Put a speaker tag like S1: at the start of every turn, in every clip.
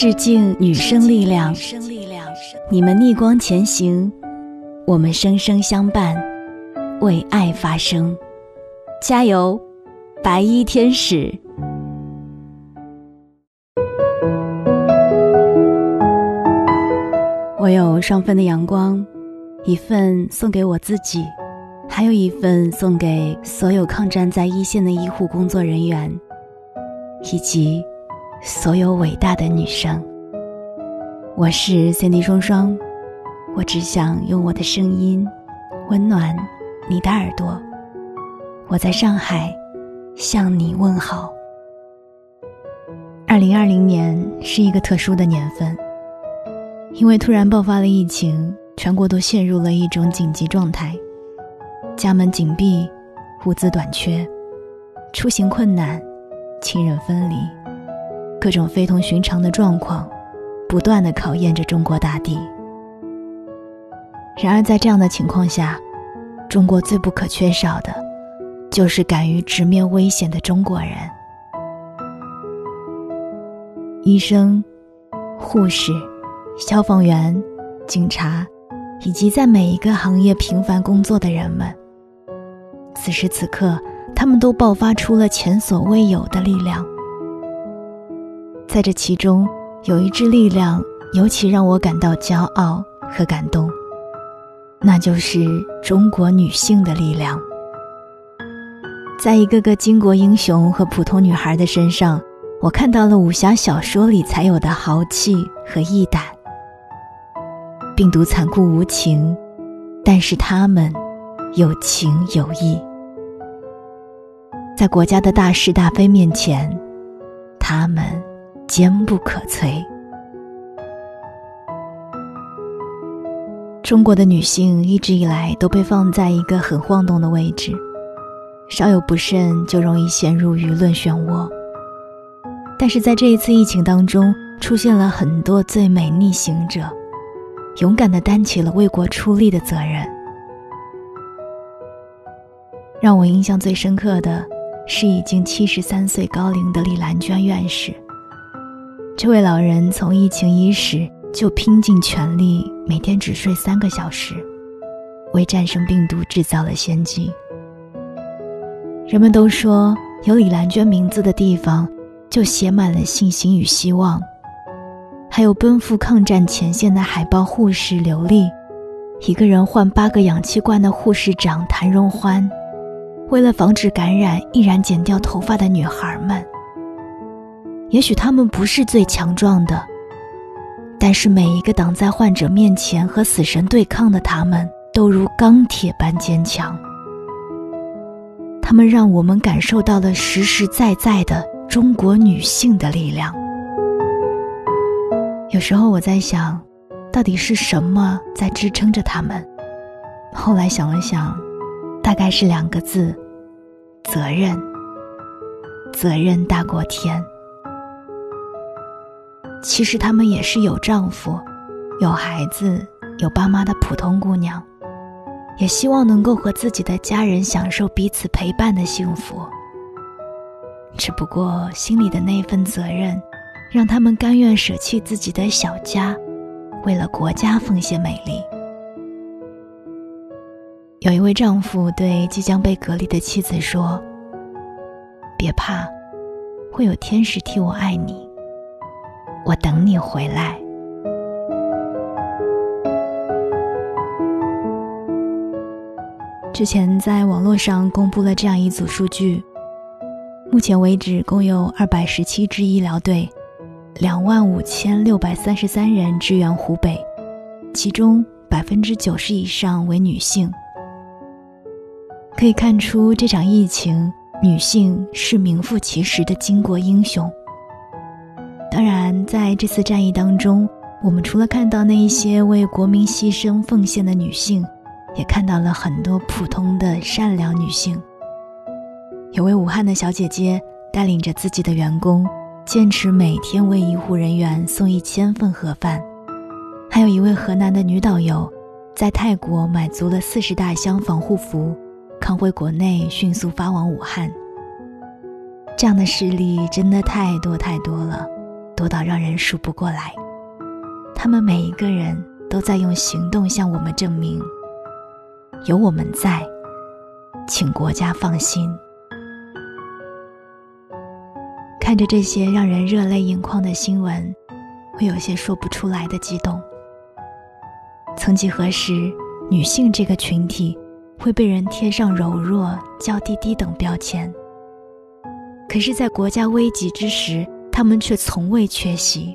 S1: 致敬女生力量，你们逆光前行，我们生生相伴，为爱发声，加油，白衣天使！我有双份的阳光，一份送给我自己，还有一份送给所有抗战在一线的医护工作人员，以及。所有伟大的女生，我是 Cindy 双双，我只想用我的声音温暖你的耳朵。我在上海向你问好。二零二零年是一个特殊的年份，因为突然爆发了疫情，全国都陷入了一种紧急状态，家门紧闭，物资短缺，出行困难，亲人分离。各种非同寻常的状况，不断的考验着中国大地。然而，在这样的情况下，中国最不可缺少的，就是敢于直面危险的中国人。医生、护士、消防员、警察，以及在每一个行业平凡工作的人们，此时此刻，他们都爆发出了前所未有的力量。在这其中，有一支力量尤其让我感到骄傲和感动，那就是中国女性的力量。在一个个巾帼英雄和普通女孩的身上，我看到了武侠小说里才有的豪气和义胆。病毒残酷无情，但是他们有情有义。在国家的大是大非面前，他们。坚不可摧。中国的女性一直以来都被放在一个很晃动的位置，稍有不慎就容易陷入舆论漩涡。但是在这一次疫情当中，出现了很多最美逆行者，勇敢的担起了为国出力的责任。让我印象最深刻的是已经七十三岁高龄的李兰娟院士。这位老人从疫情伊始就拼尽全力，每天只睡三个小时，为战胜病毒制造了先机。人们都说，有李兰娟名字的地方，就写满了信心与希望。还有奔赴抗战前线的海豹护士刘丽，一个人换八个氧气罐的护士长谭荣欢，为了防止感染，毅然剪掉头发的女孩们。也许他们不是最强壮的，但是每一个挡在患者面前和死神对抗的他们，都如钢铁般坚强。他们让我们感受到了实实在在的中国女性的力量。有时候我在想，到底是什么在支撑着他们？后来想了想，大概是两个字：责任。责任大过天。其实她们也是有丈夫、有孩子、有爸妈的普通姑娘，也希望能够和自己的家人享受彼此陪伴的幸福。只不过心里的那份责任，让他们甘愿舍弃自己的小家，为了国家奉献美丽。有一位丈夫对即将被隔离的妻子说：“别怕，会有天使替我爱你。”我等你回来。之前在网络上公布了这样一组数据：目前为止，共有二百十七支医疗队，两万五千六百三十三人支援湖北，其中百分之九十以上为女性。可以看出，这场疫情，女性是名副其实的巾帼英雄。在这次战役当中，我们除了看到那一些为国民牺牲奉献的女性，也看到了很多普通的善良女性。有位武汉的小姐姐带领着自己的员工，坚持每天为医护人员送一千份盒饭；还有一位河南的女导游，在泰国买足了四十大箱防护服，扛回国内，迅速发往武汉。这样的事例真的太多太多了。多到让人数不过来。他们每一个人都在用行动向我们证明：有我们在，请国家放心。看着这些让人热泪盈眶的新闻，会有些说不出来的激动。曾几何时，女性这个群体会被人贴上柔弱、娇滴滴等标签。可是，在国家危急之时，他们却从未缺席。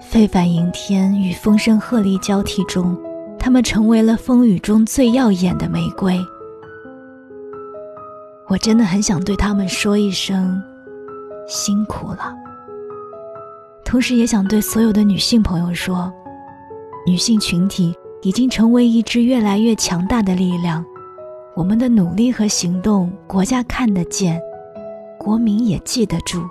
S1: 非凡迎天与风声鹤唳交替中，他们成为了风雨中最耀眼的玫瑰。我真的很想对他们说一声。辛苦了。同时，也想对所有的女性朋友说，女性群体已经成为一支越来越强大的力量。我们的努力和行动，国家看得见，国民也记得住。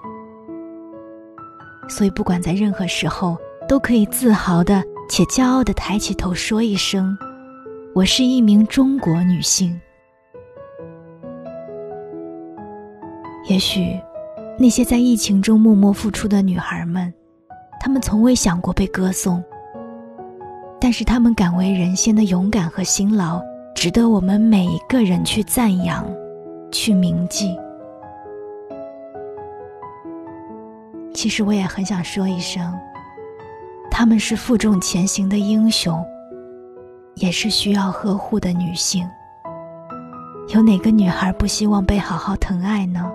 S1: 所以，不管在任何时候，都可以自豪的且骄傲的抬起头，说一声：“我是一名中国女性。”也许。那些在疫情中默默付出的女孩们，她们从未想过被歌颂，但是她们敢为人先的勇敢和辛劳，值得我们每一个人去赞扬，去铭记。其实我也很想说一声，她们是负重前行的英雄，也是需要呵护的女性。有哪个女孩不希望被好好疼爱呢？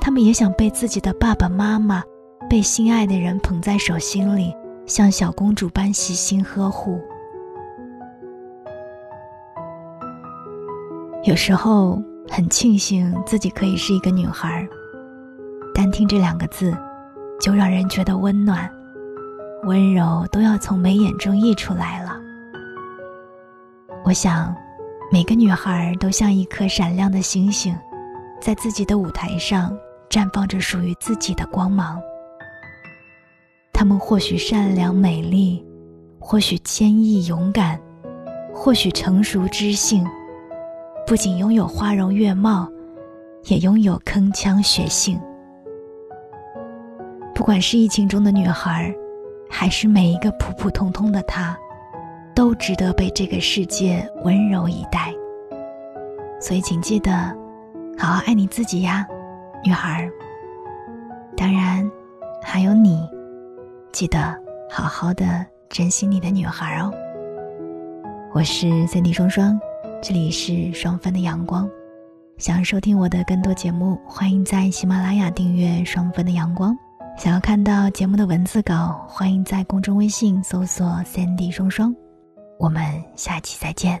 S1: 他们也想被自己的爸爸妈妈、被心爱的人捧在手心里，像小公主般细心呵护。有时候很庆幸自己可以是一个女孩，单听这两个字，就让人觉得温暖、温柔都要从眉眼中溢出来了。我想，每个女孩都像一颗闪亮的星星，在自己的舞台上。绽放着属于自己的光芒。她们或许善良美丽，或许坚毅勇敢，或许成熟知性。不仅拥有花容月貌，也拥有铿锵血性。不管是疫情中的女孩，还是每一个普普通通的她，都值得被这个世界温柔以待。所以，请记得好好爱你自己呀。女孩，当然还有你，记得好好的珍惜你的女孩哦。我是三 D 双双，这里是双分的阳光。想要收听我的更多节目，欢迎在喜马拉雅订阅双分的阳光。想要看到节目的文字稿，欢迎在公众微信搜索三 D 双双。我们下期再见。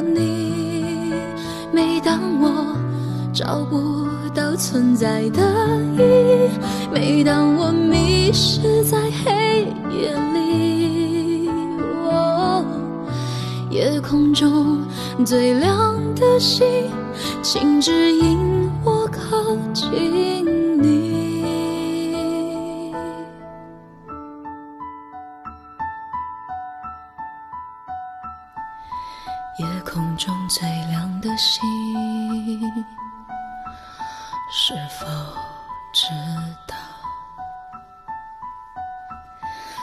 S1: 当我找不到存在的意义。每当我迷失在黑夜里，夜空中最亮的星，请指引我靠近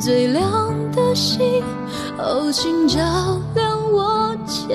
S2: 最亮的星，哦，请照亮我前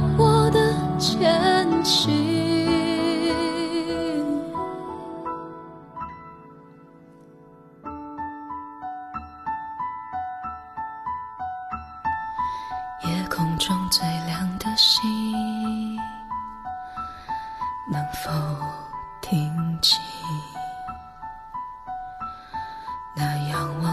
S2: 能否听清？那仰望